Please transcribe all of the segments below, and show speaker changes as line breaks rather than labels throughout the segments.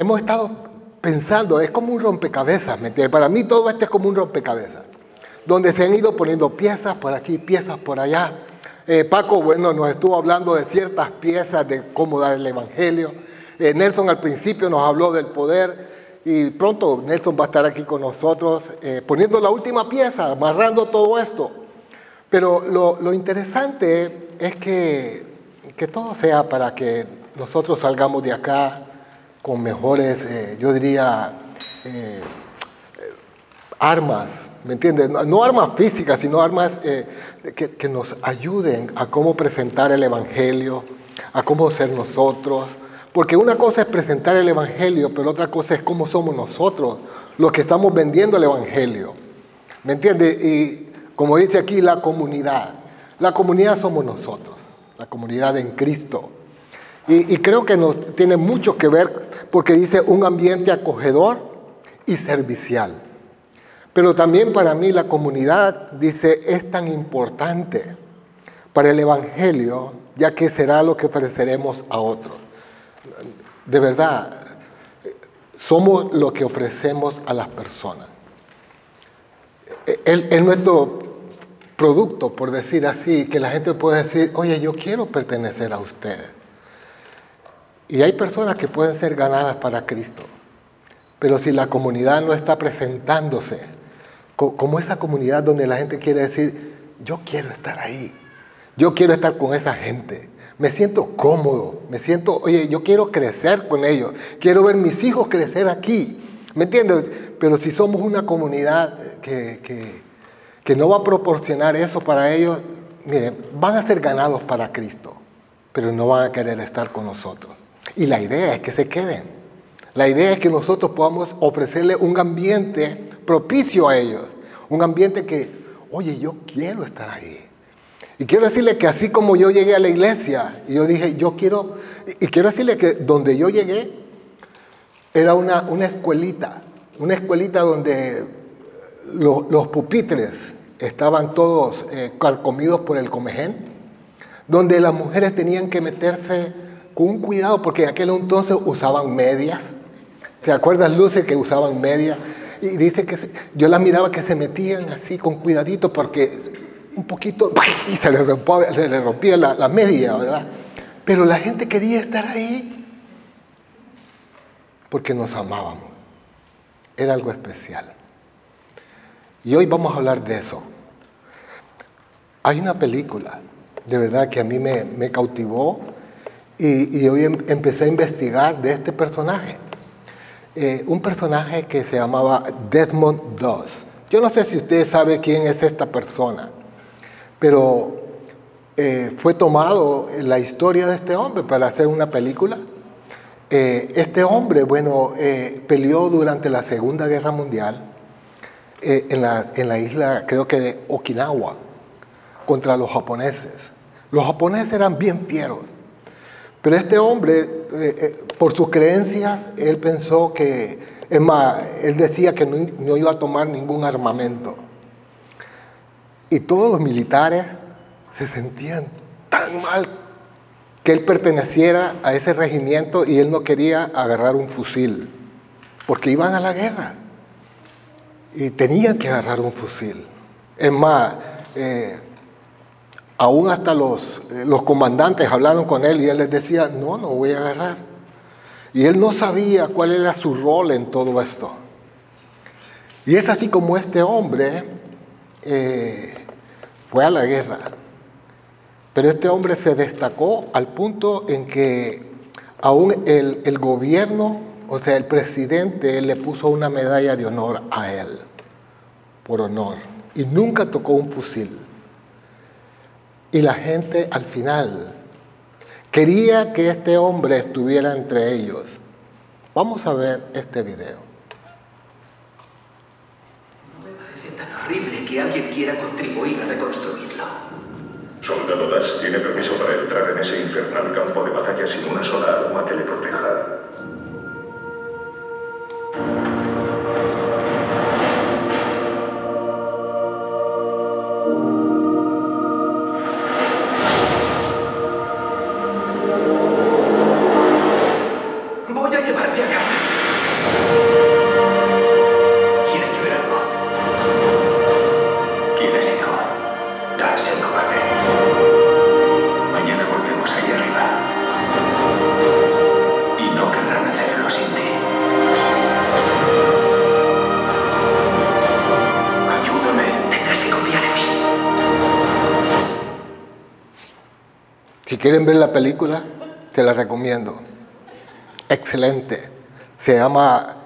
hemos estado pensando, es como un rompecabezas, ¿me entiendes? Para mí todo esto es como un rompecabezas, donde se han ido poniendo piezas por aquí, piezas por allá. Eh, Paco, bueno, nos estuvo hablando de ciertas piezas de cómo dar el Evangelio. Eh, Nelson al principio nos habló del poder y pronto Nelson va a estar aquí con nosotros eh, poniendo la última pieza, amarrando todo esto. Pero lo, lo interesante es que, que todo sea para que nosotros salgamos de acá con mejores, eh, yo diría, eh, armas, ¿me entiendes? No, armas físicas, sino armas eh, que, que, nos ayuden a cómo presentar el Evangelio, a cómo ser nosotros. Porque una cosa es presentar el Evangelio, pero otra cosa es cómo somos nosotros los que estamos vendiendo el Evangelio. ¿Me entiendes? Y como dice aquí, la comunidad. La comunidad somos nosotros, la comunidad en Cristo. Y, y, creo que nos tiene mucho que ver porque dice un ambiente acogedor y servicial. Pero también para mí la comunidad, dice, es tan importante para el Evangelio, ya que será lo que ofreceremos a otros. De verdad, somos lo que ofrecemos a las personas. Es nuestro producto, por decir así, que la gente puede decir, oye, yo quiero pertenecer a ustedes. Y hay personas que pueden ser ganadas para Cristo. Pero si la comunidad no está presentándose como esa comunidad donde la gente quiere decir, yo quiero estar ahí, yo quiero estar con esa gente, me siento cómodo, me siento, oye, yo quiero crecer con ellos, quiero ver mis hijos crecer aquí, ¿me entiendes? Pero si somos una comunidad que, que, que no va a proporcionar eso para ellos, miren, van a ser ganados para Cristo, pero no van a querer estar con nosotros. Y la idea es que se queden. La idea es que nosotros podamos ofrecerle un ambiente propicio a ellos. Un ambiente que, oye, yo quiero estar ahí. Y quiero decirle que así como yo llegué a la iglesia, y yo dije, yo quiero, y quiero decirle que donde yo llegué era una, una escuelita, una escuelita donde lo, los pupitres estaban todos eh, carcomidos por el comején, donde las mujeres tenían que meterse con cuidado, porque en aquel entonces usaban medias. ¿Te acuerdas, Luce, que usaban medias? Y dice que yo las miraba que se metían así con cuidadito porque un poquito se les rompía, la, media, ¿verdad? Pero la gente quería estar ahí porque nos amábamos. Era algo especial. Y hoy vamos a hablar de eso. Hay una película, de verdad, que a mí me cautivó y, hoy em, empecé a investigar de este personaje. Eh, un personaje que se llamaba Desmond Doss. Yo no sé si usted sabe quién es esta persona, pero eh, fue tomado la historia de este hombre para hacer una película. Eh, este hombre, bueno, peleó durante la Segunda Guerra Mundial en la, en, la, isla, creo que de Okinawa, contra los japoneses. Los japoneses eran bien fieros pero este hombre, eh, eh, por sus creencias, él pensó que, es más, él decía que no, iba a tomar ningún armamento. Y todos los militares se sentían tan mal que él perteneciera a ese regimiento y él no quería agarrar un fusil, porque iban a la guerra y tenían que agarrar un fusil. Es más, eh, Aún hasta los, eh, los comandantes hablaron con él y él les decía, no, no voy a agarrar. Y él no sabía cuál era su rol en todo esto. Y es así como este hombre eh, fue a la guerra. Pero este hombre se destacó al punto en que aún el, el gobierno, o sea, el presidente le puso una medalla de honor a él, por honor. Y nunca tocó un fusil. Y la gente al final quería que este hombre estuviera entre ellos. Vamos a ver este video.
No me parece tan horrible que alguien quiera contribuir a reconstruirlo.
Soldado Das tiene permiso para entrar en ese infernal campo de batalla sin una sola arma que le proteja.
Si quieren ver la película, te la recomiendo. Excelente. Se llama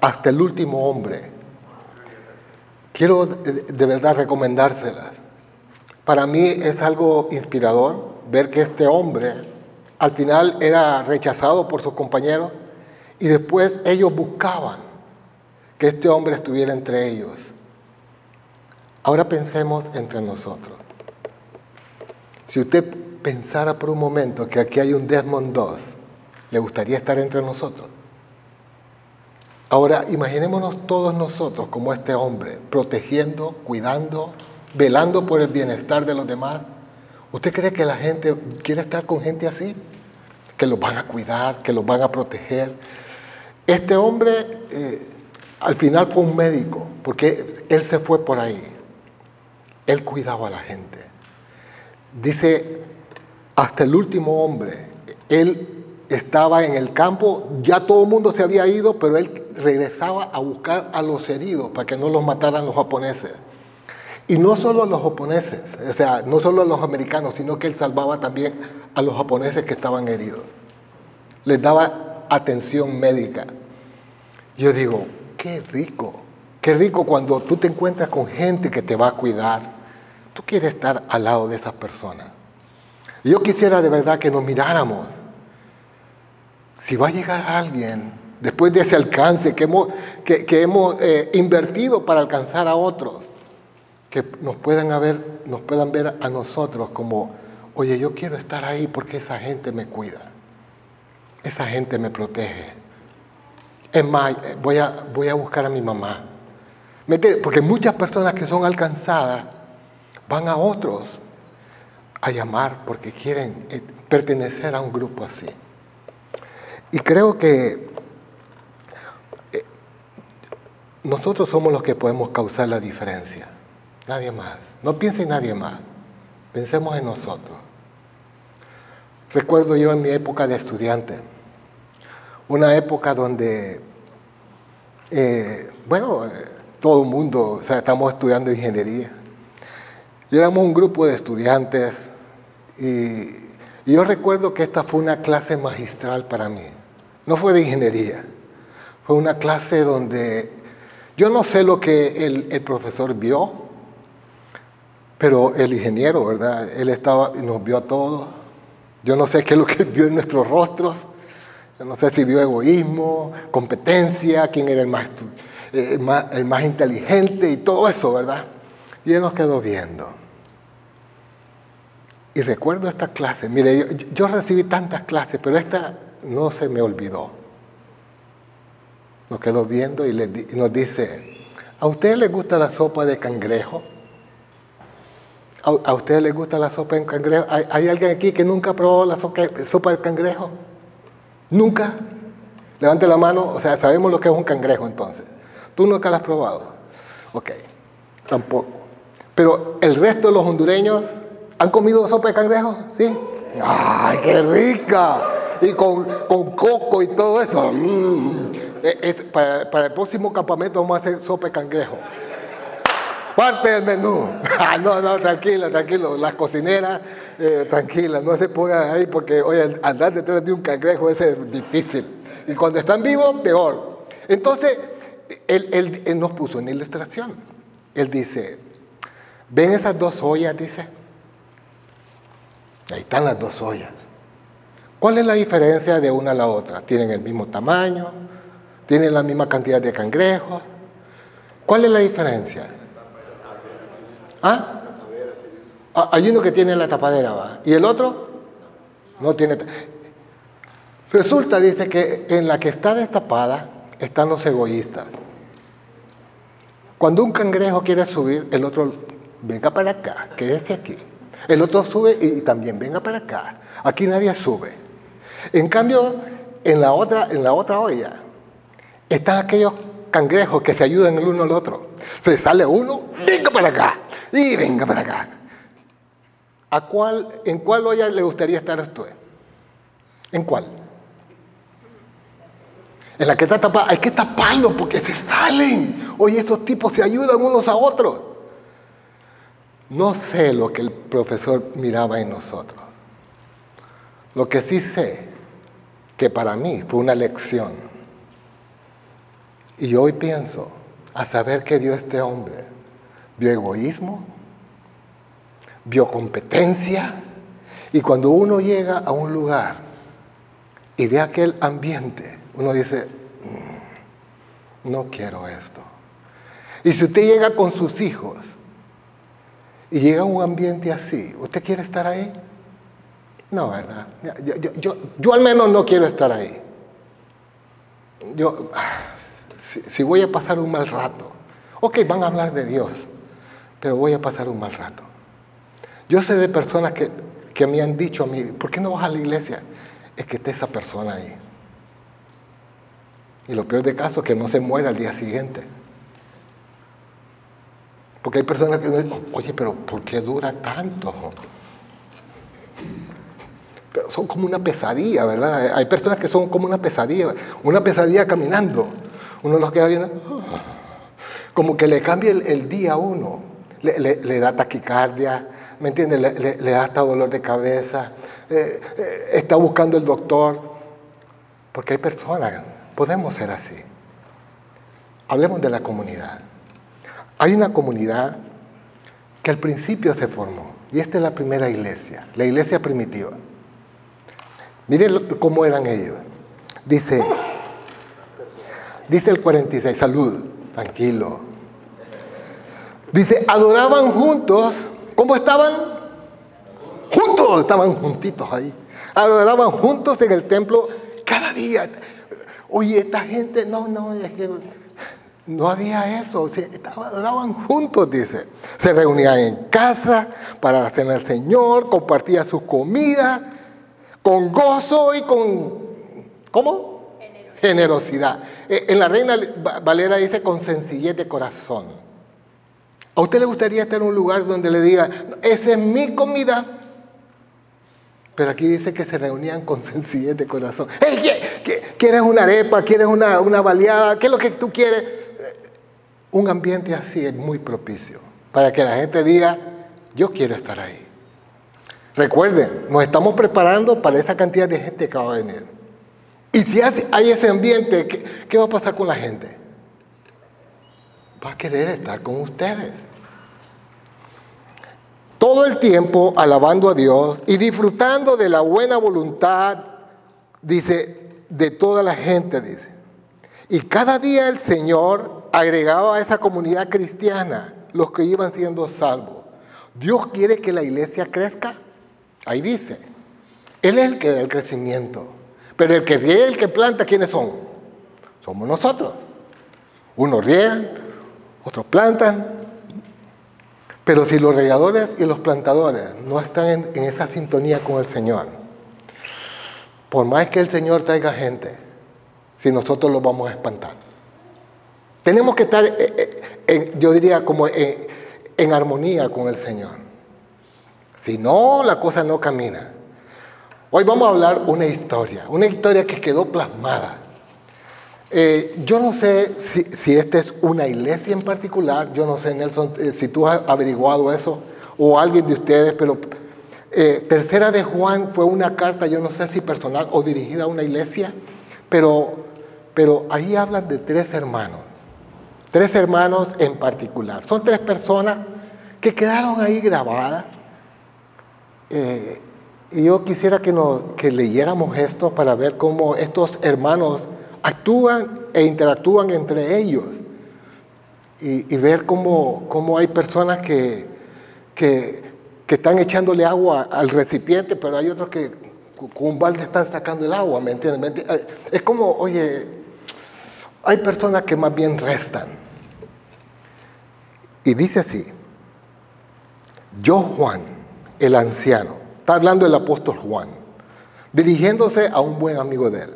Hasta el último hombre. Quiero de verdad recomendárselas. Para mí es algo inspirador ver que este hombre al final era rechazado por sus compañeros y después ellos buscaban que este hombre estuviera entre ellos. Ahora pensemos entre nosotros. Si usted pensara por un momento que aquí hay un Desmond II, ¿le gustaría estar entre nosotros? Ahora imaginémonos todos nosotros como este hombre, protegiendo, cuidando, velando por el bienestar de los demás. ¿Usted cree que la gente quiere estar con gente así? Que los van a cuidar, que los van a proteger. Este hombre eh, al final fue un médico, porque él se fue por ahí. Él cuidaba a la gente. Dice, hasta el último hombre, él estaba en el campo, ya todo el mundo se había ido, pero él regresaba a buscar a los heridos para que no los mataran los japoneses. Y no solo a los japoneses, o sea, no solo a los americanos, sino que él salvaba también a los japoneses que estaban heridos. Les daba atención médica. Yo digo, qué rico, qué rico cuando tú te encuentras con gente que te va a cuidar. Tú quieres estar al lado de esas personas. Yo quisiera de verdad que nos miráramos. Si va a llegar alguien después de ese alcance que hemos, que, hemos eh, invertido para alcanzar a otros, que nos puedan, haber, nos puedan ver a nosotros como, oye, yo quiero estar ahí porque esa gente me cuida, esa gente me protege. Es más, voy a, voy a buscar a mi mamá. Porque muchas personas que son alcanzadas van a otros a llamar porque quieren eh, pertenecer a un grupo así. Y creo que eh, nosotros somos los que podemos causar la diferencia, nadie más. No piense en nadie más, pensemos en nosotros. Recuerdo yo en mi época de estudiante, una época donde, eh, bueno, todo el mundo, o sea, estamos estudiando ingeniería, y éramos un grupo de estudiantes y, yo recuerdo que esta fue una clase magistral para mí. No fue de ingeniería, fue una clase donde yo no sé lo que el, profesor vio, pero el ingeniero, ¿verdad? Él estaba y nos vio a todos. Yo no sé qué es lo que vio en nuestros rostros. Yo no sé si vio egoísmo, competencia, quién era el más, el más, el más inteligente y todo eso, ¿verdad? Y él nos quedó viendo. Y recuerdo esta clase, mire, yo, recibí tantas clases, pero esta no se me olvidó. Nos quedó viendo y, nos dice, ¿a usted le gusta la sopa de cangrejo? ¿A, ¿A usted le gusta la sopa de cangrejo? ¿Hay, alguien aquí que nunca probó la sopa, sopa de cangrejo? ¿Nunca? Levante la mano, o sea, sabemos lo que es un cangrejo entonces. ¿Tú nunca la has probado? Ok, tampoco. Pero el resto de los hondureños ¿Han comido sopa de cangrejo? Sí. ¡Ay, qué rica! Y con, coco y todo eso. Mm. E, para, el próximo campamento vamos a hacer sopa de cangrejo. Parte del menú. Ah, no, no, tranquila, tranquilo. Las cocineras, eh, tranquila, no se pongan ahí porque, oye, andar detrás de un cangrejo es difícil. Y cuando están vivos, peor. Entonces, él, él nos puso en ilustración. Él dice, ¿ven esas dos ollas? Dice. Ahí están las dos ollas. ¿Cuál es la diferencia de una a la otra? Tienen el mismo tamaño, tienen la misma cantidad de cangrejos. ¿Cuál es la diferencia? ¿Ah? ah hay uno que tiene la tapadera, ¿va? ¿Y el otro? No tiene. Resulta, dice, que en la que está destapada están los egoístas. Cuando un cangrejo quiere subir, el otro, venga para acá, quédese aquí. El otro sube y también venga para acá. Aquí nadie sube. En cambio, en la otra, en la otra olla están aquellos cangrejos que se ayudan el uno al otro. Se sale uno, venga para acá y venga para acá. ¿A cuál, ¿En cuál olla le gustaría estar usted? ¿En cuál? En la que está tapada, hay que taparlo porque se salen. Oye, esos tipos se ayudan unos a otros. No sé lo que el profesor miraba en nosotros, Lo que sí sé, que para mí fue una lección. Y hoy pienso, a saber que vio este hombre, vio egoísmo, vio competencia, y cuando uno llega a un lugar y ve aquel ambiente, uno dice, mm, no quiero esto. Y si usted llega con sus hijos y llega un ambiente así, ¿usted quiere estar ahí? No, ¿verdad? Yo, al menos no quiero estar ahí. Yo, si, si, voy a pasar un mal rato, ok, van a hablar de Dios, pero voy a pasar un mal rato. Yo sé de personas que, que me han dicho a mí, ¿por qué no vas a la iglesia? Es que esté esa persona ahí. Y lo peor de caso es que no se muera al día siguiente. Porque hay personas que dicen, oye, pero ¿por qué dura tanto? Pero son como una pesadilla, ¿verdad? Hay personas que son como una pesadilla, una pesadilla caminando. Uno los queda viendo, como que le cambia el, día a uno. Le, da taquicardia, ¿me entiendes? Le, da hasta dolor de cabeza, eh, eh, está buscando el doctor. Porque hay personas, podemos ser así. Hablemos de la comunidad. Hay una comunidad que al principio se formó, y esta es la primera iglesia, la iglesia primitiva. Miren cómo eran ellos. Dice, dice el 46, salud, tranquilo. Dice, adoraban juntos, ¿cómo estaban? Juntos, estaban juntitos ahí. Adoraban juntos en el templo cada día. Oye, esta gente, no, no, es que no había eso, estaban juntos, dice. Se reunían en casa para la cena del Señor, compartían sus comidas con gozo y con, ¿cómo? Generosidad. Generosidad. Eh, en la Reina Valera dice con sencillez de corazón. ¿A usted le gustaría estar en un lugar donde le diga, esa es mi comida? Pero aquí dice que se reunían con sencillez de corazón. ¿Quieres una arepa? ¿Quieres una, una baleada? ¿Qué es lo que tú quieres? Un ambiente así es muy propicio para que la gente diga, yo quiero estar ahí. Recuerden, nos estamos preparando para esa cantidad de gente que va a venir. Y si hay ese ambiente, ¿qué, va a pasar con la gente? Va a querer estar con ustedes. Todo el tiempo alabando a Dios y disfrutando de la buena voluntad, dice, de toda la gente, dice. Y cada día el Señor agregaba a esa comunidad cristiana los que iban siendo salvos. Dios quiere que la iglesia crezca. Ahí dice. Él es el que da el crecimiento. Pero el que riega, el que planta, ¿quiénes son? Somos nosotros. Unos riegan, otros plantan. Pero si los regadores y los plantadores no están en, en esa sintonía con el Señor, por más que el Señor traiga gente, si nosotros los vamos a espantar. Tenemos que estar, eh, eh, yo diría, como en, armonía con el Señor. Si no, la cosa no camina. Hoy vamos a hablar una historia, una historia que quedó plasmada. Eh, yo no sé si, esta es una iglesia en particular, yo no sé, Nelson, si tú has averiguado eso, o alguien de ustedes, pero Tercera de Juan fue una carta, yo no sé si personal o dirigida a una iglesia, pero, pero ahí hablan de tres hermanos. Tres hermanos en particular. Son tres personas que quedaron ahí grabadas. Eh, y yo quisiera que, nos, que leyéramos esto para ver cómo estos hermanos actúan e interactúan entre ellos. Y, ver cómo, cómo, hay personas que, que, que, están echándole agua al recipiente, pero hay otros que con un balde están sacando el agua, ¿me entiendes? Es como, oye, hay personas que más bien restan. Y dice así, yo Juan, el anciano, está hablando el apóstol Juan, dirigiéndose a un buen amigo de él,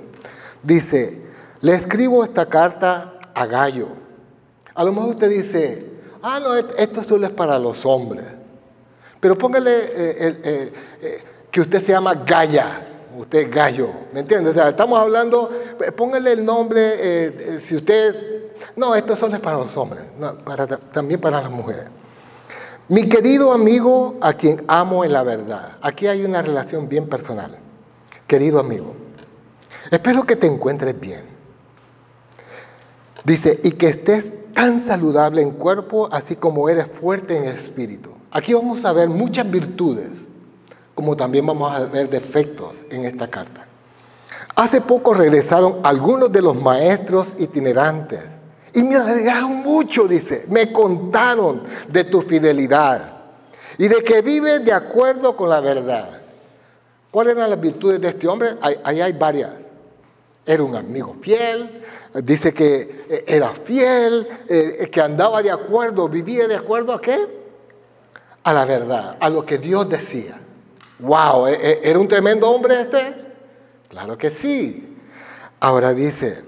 dice, le escribo esta carta a Gallo. A lo mejor usted dice, ah, no, esto solo es para los hombres. Pero póngale eh, eh, eh, que usted se llama Gaya, usted es gallo, ¿me entiende? O sea, estamos hablando, póngale el nombre, eh, si usted, no, esto solo es para los hombres, para, también para las mujeres. Mi querido amigo a quien amo en la verdad, aquí hay una relación bien personal. querido amigo, espero que te encuentres bien. Dice, y que estés tan saludable en cuerpo, así como eres fuerte en espíritu. Aquí vamos a ver muchas virtudes, como también vamos a ver defectos en esta carta. Hace poco regresaron algunos de los maestros itinerantes y me alegraron mucho, dice, me contaron de tu fidelidad y de que vives de acuerdo con la verdad. ¿Cuáles eran las virtudes de este hombre? Ahí hay varias. Era un amigo fiel, dice que eh, era fiel, eh, que andaba de acuerdo, vivía de acuerdo a qué? A la verdad, a lo que Dios decía. ¡Wow! ¿e, ¿Era un tremendo hombre este? Claro que sí. Ahora dice,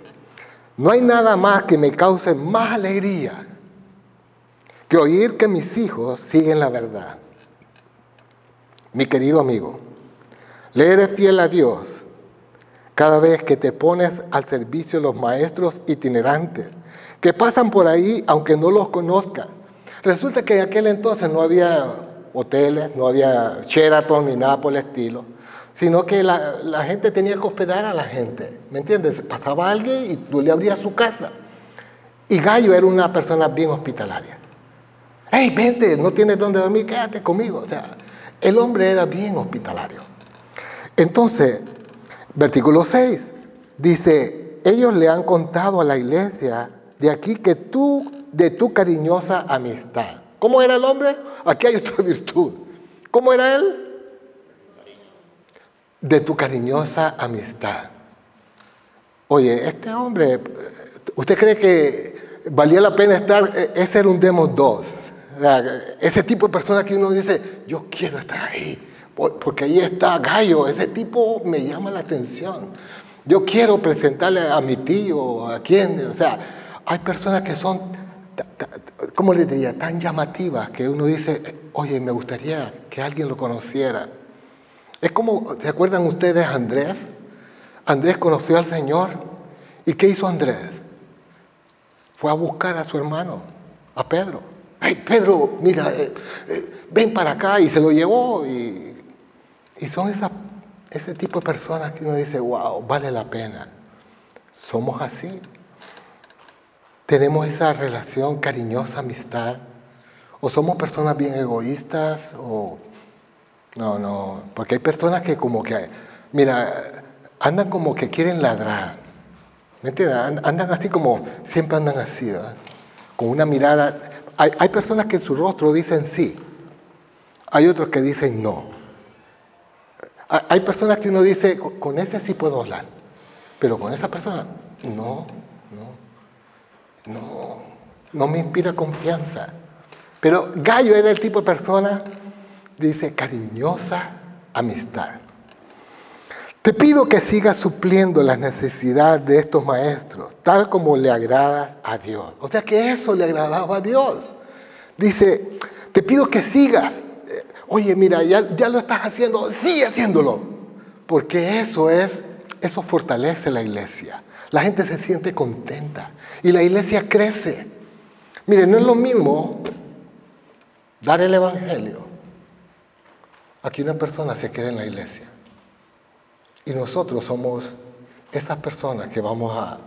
no hay nada más que me cause más alegría que oír que mis hijos siguen la verdad. Mi querido amigo, le eres fiel a Dios cada vez que te pones al servicio de los maestros itinerantes, que pasan por ahí aunque no los conozcas. Resulta que en aquel entonces no había hoteles, no había Sheraton ni nada por el estilo, sino que la, gente tenía que hospedar a la gente, ¿me entiendes? Pasaba alguien y tú le abrías su casa. Y Gallo era una persona bien hospitalaria. Hey, vente, no tienes dónde dormir, quédate conmigo. O sea, el hombre era bien hospitalario. Entonces, Versículo 6 dice, ellos le han contado a la iglesia de aquí que tú, de tu cariñosa amistad. ¿Cómo era el hombre? Aquí hay otra virtud. ¿Cómo era él? De tu cariñosa amistad. Oye, este hombre, ¿usted cree que valía la pena estar? Ese era un Demos 2. Ese tipo de persona que uno dice, yo quiero estar ahí porque ahí está Gallo, ese tipo me llama la atención. Yo quiero presentarle a mi tío, a quien, o sea, hay personas que son, ¿cómo le diría?, tan llamativas que uno dice, oye, me gustaría que alguien lo conociera. Es como, ¿se acuerdan ustedes Andrés? Andrés conoció al Señor. ¿Y qué hizo Andrés? Fue a buscar a su hermano, a Pedro. Ay, Pedro, mira, eh, eh, ven para acá y se lo llevó y y son ese tipo de personas que uno dice, wow, vale la pena. Somos así. Tenemos esa relación cariñosa, amistad. O somos personas bien egoístas, o... No, no, porque hay personas que como que, mira, andan como que quieren ladrar. ¿Me entiendes? Andan así como, siempre andan así, ¿verdad? Con una mirada. Hay, hay personas que en su rostro dicen sí. Hay otros que dicen no. Hay personas que uno dice, con ese sí puedo hablar, pero con esa persona, no, no, no, me inspira confianza. Pero Gallo era el tipo de persona, dice, cariñosa amistad. Te pido que sigas supliendo las necesidades de estos maestros, tal como le agradas a Dios. O sea que eso le agradaba a Dios. Dice, te pido que sigas Oye, mira, ya, lo estás haciendo, sigue haciéndolo. Porque eso es, eso fortalece la iglesia. La gente se siente contenta y la iglesia crece. Mire, no es lo mismo dar el evangelio a que una persona se quede en la iglesia. Y nosotros somos esas personas que vamos a,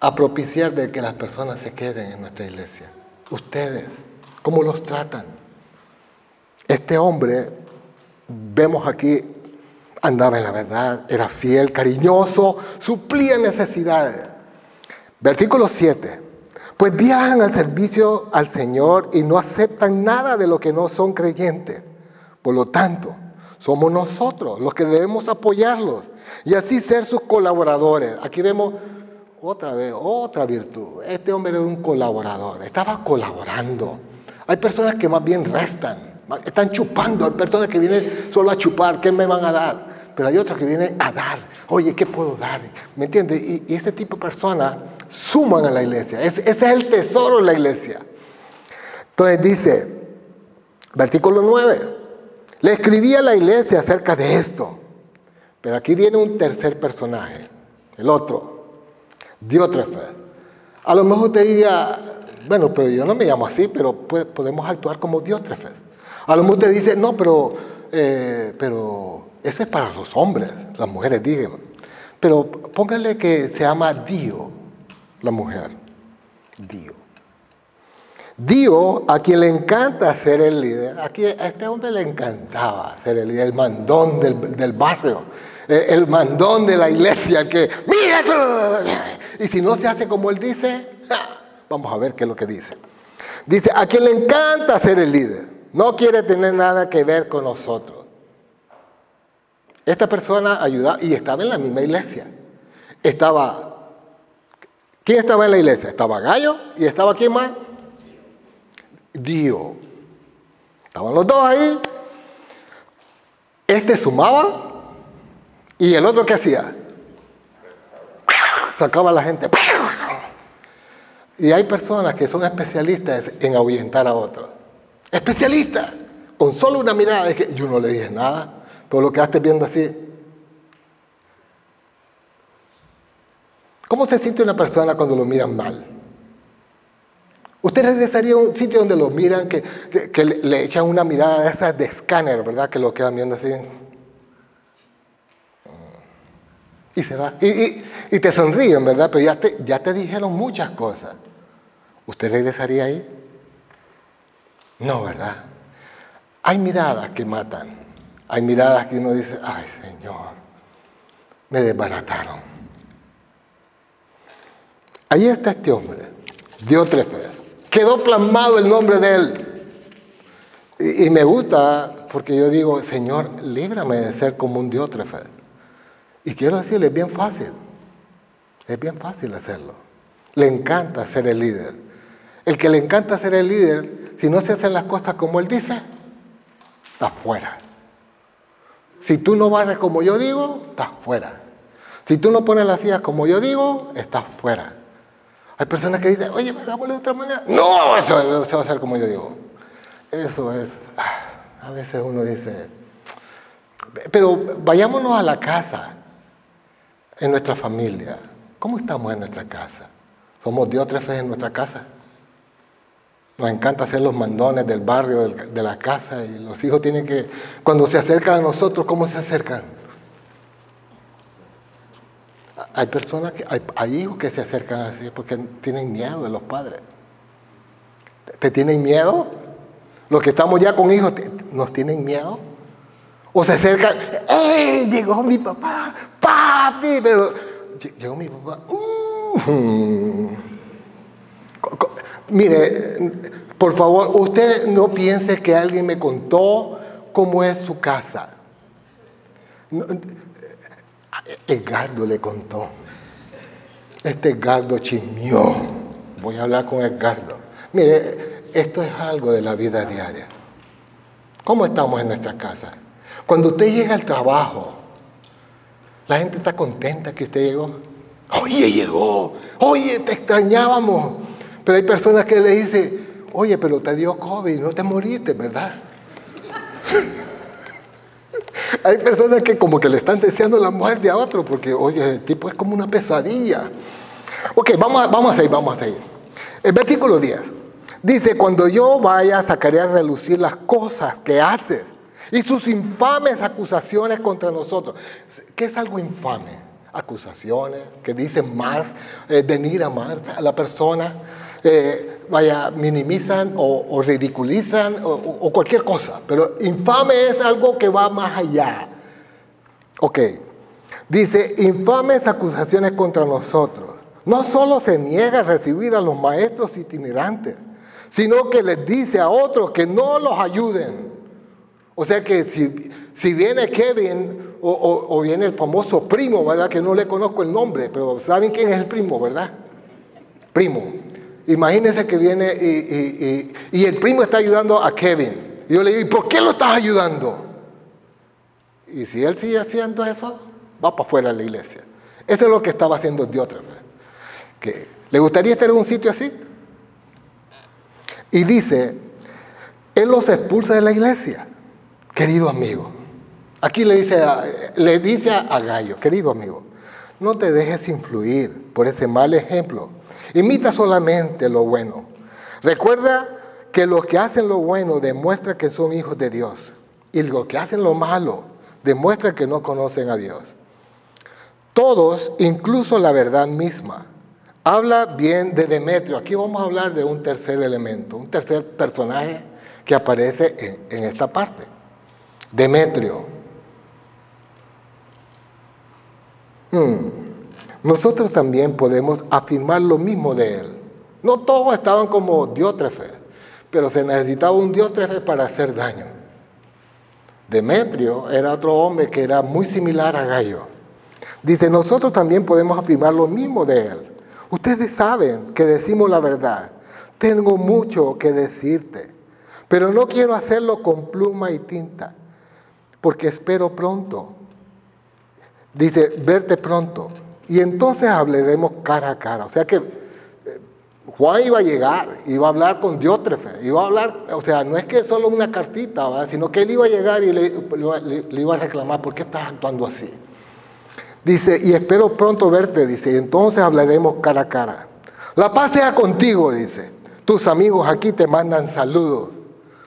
a propiciar de que las personas se queden en nuestra iglesia. Ustedes, ¿cómo los tratan? Este hombre, vemos aquí, andaba en la verdad, era fiel, cariñoso, suplía necesidades. Versículo 7. Pues viajan al servicio al Señor y no aceptan nada de lo que no son creyentes. Por lo tanto, somos nosotros los que debemos apoyarlos y así ser sus colaboradores. Aquí vemos otra vez, otra virtud. Este hombre era un colaborador, estaba colaborando. Hay personas que más bien restan. Están chupando. Hay personas que vienen solo a chupar. ¿Qué me van a dar? Pero hay otros que vienen a dar. Oye, ¿qué puedo dar? ¿Me entiendes? Y, este tipo de personas suman a la iglesia. ese es el tesoro de la iglesia. Entonces dice, versículo 9, le escribí a la iglesia acerca de esto. Pero aquí viene un tercer personaje, el otro, Diótrefes. A lo mejor te diría, bueno, pero yo no me llamo así, pero podemos actuar como Diótrefes. A lo mejor te dice, no, pero, eh, pero Ese es para los hombres, las mujeres digan. Pero póngale que se llama Dio, la mujer. Dio. Dio, a quien le encanta ser el líder, aquí a este hombre le encantaba ser el líder, el mandón del, barrio, eh, el mandón de la iglesia, que, mira tú, y si no se hace como él dice, vamos a ver qué es lo que dice. Dice, a quien le encanta ser el líder, no quiere tener nada que ver con nosotros. Esta persona ayudaba y estaba en la misma iglesia. Estaba, ¿quién estaba en la iglesia? Estaba Gallo y estaba quién más? Dios. Estaban los dos ahí. Este sumaba y el otro ¿qué hacía? Sacaba a la gente. Y hay personas que son especialistas en ahuyentar a otros. Especialistas. Con solo una mirada. Es que yo no le dije nada. Pero lo que estés viendo así. ¿Cómo se siente una persona cuando lo miran mal? Usted regresaría a un sitio donde lo miran, que, le, echan una mirada de esas de escáner, ¿verdad? Que lo quedan viendo así. Y se va. Y, te sonríen, ¿verdad? Pero ya te, ya te dijeron muchas cosas. ¿Usted regresaría ahí? No, ¿verdad? Hay miradas que matan. Hay miradas que uno dice, ay Señor, me desbarataron. Ahí está este hombre, dio tres veces. Quedó plasmado el nombre de él. Y, me gusta porque yo digo, Señor, líbrame de ser como un diótrefe. Y quiero decirle, es bien fácil. Es bien fácil hacerlo. Le encanta ser el líder. El que le encanta ser el líder, si no se hacen las cosas como él dice, está fuera. Si tú no barres como yo digo, estás fuera. Si tú no pones las sillas como yo digo, estás fuera. Hay personas que dicen, oye, hagámoslo de otra manera. No, eso se va a hacer como yo digo. Eso es, ah, a veces uno dice, pero vayámonos a la casa, en nuestra familia. ¿Cómo estamos en nuestra casa? ¿Somos diótrefes en nuestra casa? Nos encanta hacer los mandones del barrio, de la casa, y los hijos tienen que, cuando se acercan a nosotros, ¿cómo se acercan? Hay personas que, hay, hijos que se acercan así porque tienen miedo de los padres. ¿Te tienen miedo? Los que estamos ya con hijos, ¿nos tienen miedo? O se acercan, ¡eh! Llegó mi papá, papi, pero llegó mi papá. Uh, mire, por favor, usted no piense que alguien me contó cómo es su casa. Edgardo le contó. Este Edgardo chismió. Voy a hablar con Edgardo. Mire, esto es algo de la vida diaria. ¿Cómo estamos en nuestra casa? Cuando usted llega al trabajo, la gente está contenta que usted llegó. Oye, llegó. Oye, te extrañábamos. Pero hay personas que le dicen, oye, pero te dio COVID, no te moriste, ¿verdad? Hay personas que como que le están deseando la muerte a otro porque, oye, el tipo es como una pesadilla. Ok, vamos a, vamos a ir, vamos a ir. El versículo 10 dice, cuando yo vaya sacaré a relucir las cosas que haces y sus infames acusaciones contra nosotros. ¿Qué es algo infame? Acusaciones que dicen más, eh, venir a más a la persona. Eh, vaya, minimizan o, ridiculizan o, cualquier cosa, pero infame es algo que va más allá. Ok, dice, infames acusaciones contra nosotros. No solo se niega a recibir a los maestros itinerantes, sino que les dice a otros que no los ayuden. O sea que si, si viene Kevin o, o, viene el famoso primo, ¿verdad? Que no le conozco el nombre, pero ¿saben quién es el primo, verdad? Primo. Imagínense que viene y, el primo está ayudando a Kevin. Yo le digo, ¿y por qué lo estás ayudando? Y si él sigue haciendo eso, va para afuera de la iglesia. Eso es lo que estaba haciendo. Que, ¿Le gustaría estar en un sitio así? Y dice, Él los expulsa de la iglesia, querido amigo. Aquí le dice le dice a Gallo, querido amigo, no te dejes influir por ese mal ejemplo Imita solamente lo bueno. Recuerda que los que hacen lo bueno demuestran que son hijos de Dios. Y los que hacen lo malo demuestran que no conocen a Dios. Todos, incluso la verdad misma, habla bien de Demetrio. Aquí vamos a hablar de un tercer elemento, un tercer personaje que aparece en, esta parte. Demetrio. Hmm. Nosotros también podemos afirmar lo mismo de él. No todos estaban como Diótrefe, pero se necesitaba un Diótrefe para hacer daño. Demetrio era otro hombre que era muy similar a Gallo. Dice, nosotros también podemos afirmar lo mismo de él. Ustedes saben que decimos la verdad. Tengo mucho que decirte, pero no quiero hacerlo con pluma y tinta, porque espero pronto. Dice, verte pronto. Y entonces hablaremos cara a cara. O sea que eh, Juan iba a llegar, iba a hablar con Diótrefe, iba a hablar, o sea, no es que solo una cartita, sino que él iba a llegar y le, le iba a reclamar, ¿por qué estás actuando así? Dice, y espero pronto verte, dice, y entonces hablaremos cara a cara. La paz sea contigo, dice. Tus amigos aquí te mandan saludos.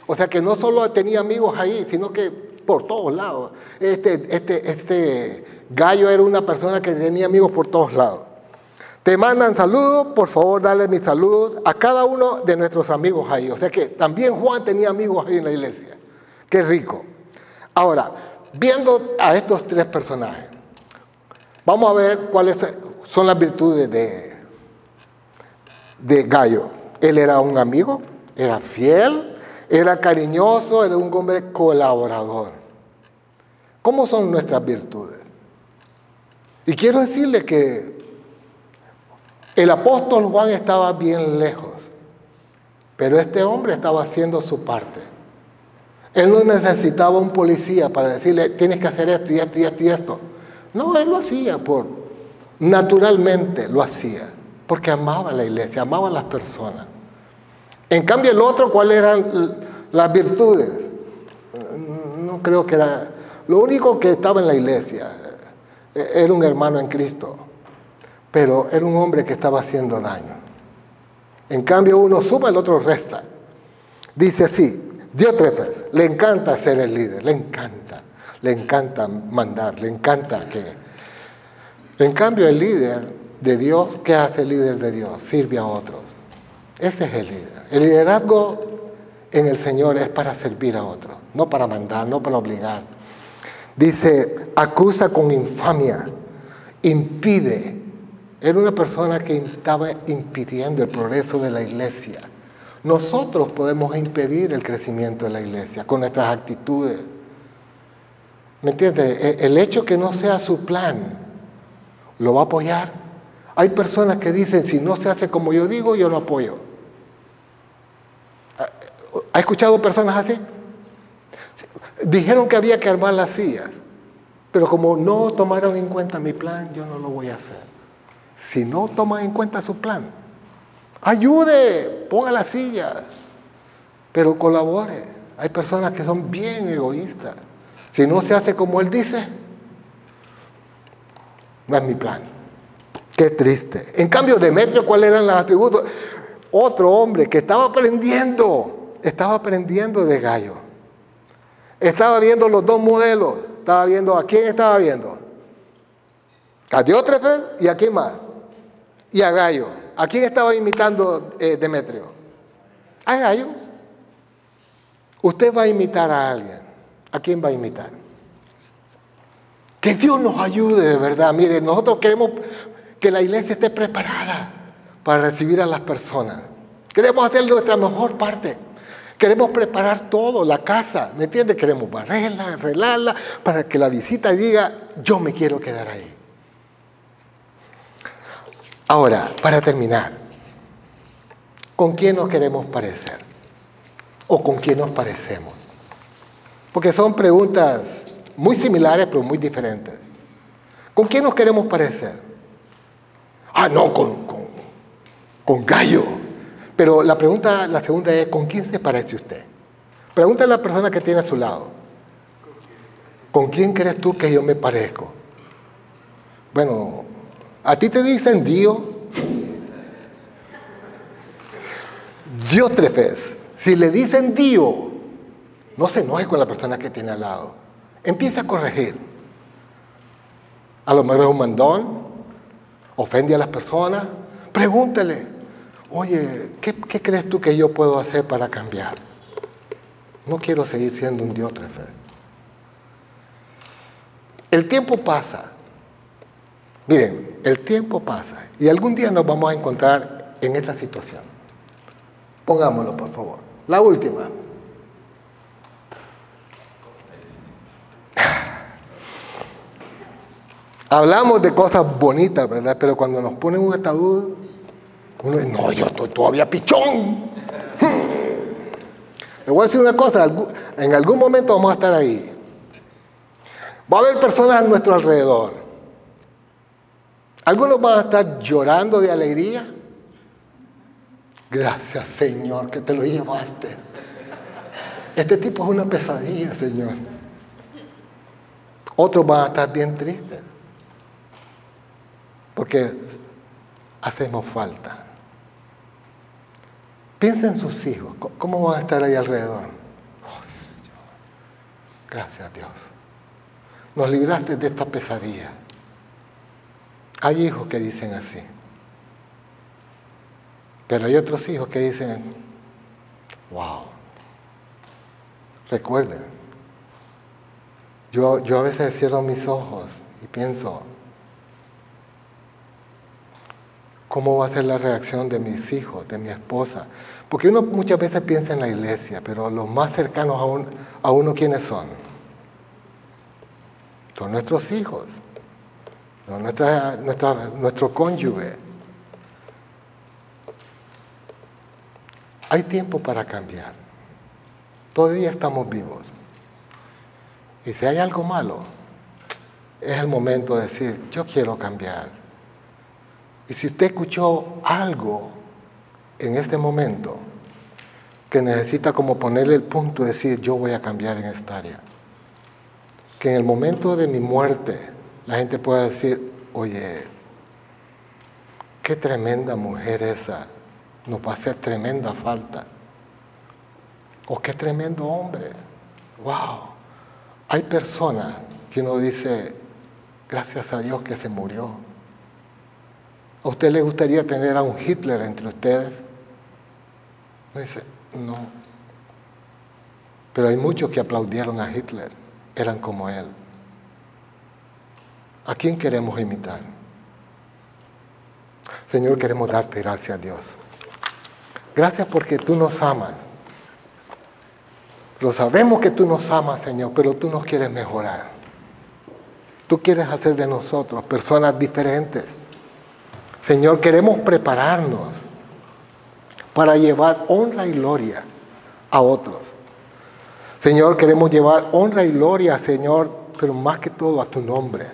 O sea que no solo tenía amigos ahí, sino que por todos lados. Este, este, este gallo era una persona que tenía amigos por todos lados. Te mandan saludos, por favor, dale mis saludos a cada uno de nuestros amigos ahí. O sea que también Juan tenía amigos ahí en la iglesia. Qué rico. Ahora, viendo a estos tres personajes, Vamos a ver cuáles son las virtudes de, de Gallo. Él era un amigo, era fiel, era cariñoso, era un hombre colaborador. ¿Cómo son nuestras virtudes? Y quiero decirle que el apóstol Juan estaba bien lejos, pero este hombre estaba haciendo su parte. Él no necesitaba un policía para decirle, tienes que hacer esto y esto y esto y esto. No, él lo hacía por, naturalmente lo hacía, porque amaba la iglesia, amaba a las personas. En cambio el otro, ¿cuáles eran las virtudes? No creo que era, lo único que estaba en la iglesia era un hermano en Cristo, pero era un hombre que estaba haciendo daño. En cambio uno suma, el otro resta. Dice así, Diótrefes, le encanta ser el líder, le encanta le encanta mandar, le encanta que... En cambio, el líder de Dios, ¿qué hace el líder de Dios? Sirve a otros. Ese es el líder. El liderazgo en el Señor es para servir a otros, no para mandar, no para obligar. Dice, acusa con infamia, impide. Era una persona que estaba impidiendo el progreso de la iglesia. Nosotros podemos impedir el crecimiento de la iglesia con nuestras actitudes, ¿Me entiendes? E, el hecho que no sea su plan lo va a apoyar. Hay personas que dicen, si no se hace como yo digo, yo no apoyo. ¿Ha escuchado personas así? Dijeron que había que armar las sillas, pero como no tomaron en cuenta mi plan, yo no lo voy a hacer. Si no toman en cuenta su plan, ayude, ponga las sillas, pero colabore. Hay personas que son bien egoístas. Si no se hace como Él dice, no es mi plan. Qué triste. En cambio, Demetrio, ¿cuáles eran los atributos? Otro hombre que estaba aprendiendo, estaba aprendiendo de Gallo. Estaba viendo los dos modelos. Estaba viendo, ¿a quién estaba viendo? A Diótrefes y a quién más. Y a Gallo. ¿A quién estaba imitando eh, Demetrio? A Gallo. Usted va a imitar a alguien. ¿a quién va a imitar? Que Dios nos ayude de verdad. Mire, nosotros queremos que la iglesia esté preparada para recibir a las personas. Queremos hacer nuestra mejor parte. Queremos preparar todo, la casa, ¿me entiende? Queremos barrerla, arreglarla, para que la visita diga, yo me quiero quedar ahí. Ahora, para terminar, ¿con quién nos queremos parecer? ¿O con quién nos parecemos? Porque son preguntas muy similares, pero muy diferentes. ¿Con quién nos queremos parecer? Ah, no, con, con, Gallo. Pero la pregunta, la segunda es, ¿con quién se parece usted? Pregúntale a la persona que tiene a su lado. ¿Con quién crees tú que yo me parezco? Bueno, a ti te dicen Dios. Dios tres veces. Si le dicen Dios, no se enoje con la persona que tiene al lado. Empieza a corregir. A lo mejor es un mandón, ofende a las personas. Pregúntele, oye, ¿qué, crees tú que yo puedo hacer para cambiar? No quiero seguir siendo un diótrefe. El tiempo pasa. Miren, el tiempo pasa y algún día nos vamos a encontrar en esta situación. Pongámoslo, por favor. La última. Hablamos de cosas bonitas, ¿verdad? Pero cuando nos ponen un ataúd, uno dice, no, yo estoy todavía pichón. Le voy a decir una cosa, en algún momento vamos a estar ahí. Va a haber personas a nuestro alrededor. Algunos van a estar llorando de alegría. Gracias, Señor, que te lo llevaste. Este tipo es una pesadilla, Señor. Otros van a estar bien tristes. Porque hacemos falta. Piensa en sus hijos. ¿Cómo van a estar ahí alrededor? Gracias, Dios. Nos libraste de esta pesadilla. Hay hijos que dicen así. Pero hay otros hijos que dicen, wow. Recuerden, yo, yo a veces cierro mis ojos y pienso, ¿cómo va a ser la reacción de mis hijos, de mi esposa? Porque uno muchas veces piensa en la iglesia, pero los más cercanos a, a uno, ¿quiénes son? Son nuestros hijos, nuestra, nuestra, nuestro cónyuge. Hay tiempo para cambiar. Todavía estamos vivos. Y si hay algo malo, es el momento de decir, yo quiero cambiar. Y si usted escuchó algo en este momento que necesita como ponerle el punto decir, yo voy a cambiar en esta área, que en el momento de mi muerte la gente pueda decir, oye, qué tremenda mujer esa, nos va a hacer tremenda falta. O qué tremendo hombre. Wow. Hay personas que uno dice, gracias a Dios que se murió. ¿A usted le gustaría tener a un Hitler entre ustedes? dice, no. Pero hay muchos que aplaudieron a Hitler, eran como él. ¿A quién queremos imitar? Señor, queremos darte gracias, Dios. Gracias porque tú nos amas. Lo sabemos que tú nos amas, Señor, pero tú nos quieres mejorar. Tú quieres hacer de nosotros personas diferentes. Señor, queremos prepararnos para llevar honra y gloria a otros. Señor, queremos llevar honra y gloria, Señor, pero más que todo a tu nombre.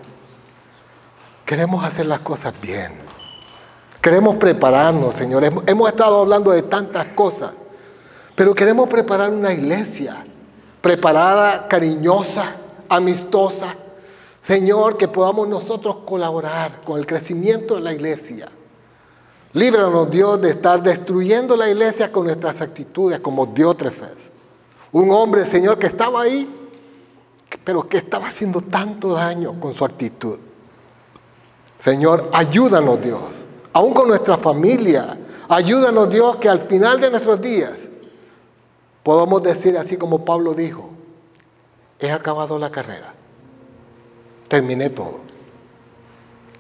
Queremos hacer las cosas bien. Queremos prepararnos, Señor. Hemos estado hablando de tantas cosas, pero queremos preparar una iglesia preparada, cariñosa, amistosa. Señor, que podamos nosotros colaborar con el crecimiento de la iglesia. Líbranos, Dios, de estar destruyendo la iglesia con nuestras actitudes como Diótrefes. Un hombre, Señor, que estaba ahí, pero que estaba haciendo tanto daño con su actitud. Señor, ayúdanos, Dios aún con nuestra familia. Ayúdanos Dios que al final de nuestros días podamos decir así como Pablo dijo, he acabado la carrera, terminé todo.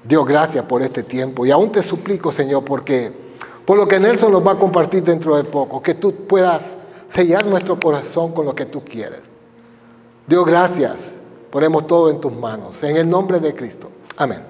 Dios, gracias por este tiempo y aún te suplico, Señor, porque por lo que Nelson nos va a compartir dentro de poco, que tú puedas sellar nuestro corazón con lo que tú quieres. Dios, gracias. Ponemos todo en tus manos. En el nombre de Cristo. Amén.